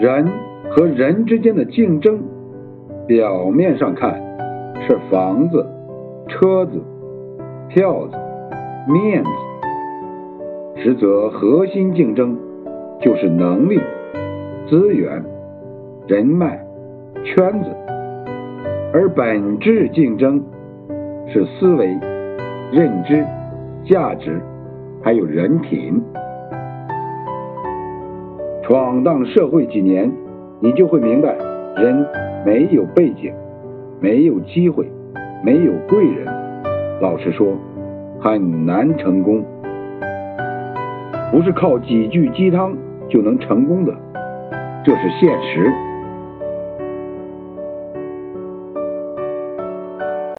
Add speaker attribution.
Speaker 1: 人和人之间的竞争，表面上看是房子、车子、票子、面子，实则核心竞争就是能力、资源、人脉、圈子，而本质竞争是思维、认知、价值，还有人品。闯荡社会几年，你就会明白，人没有背景，没有机会，没有贵人，老实说，很难成功。不是靠几句鸡汤就能成功的，这是现实。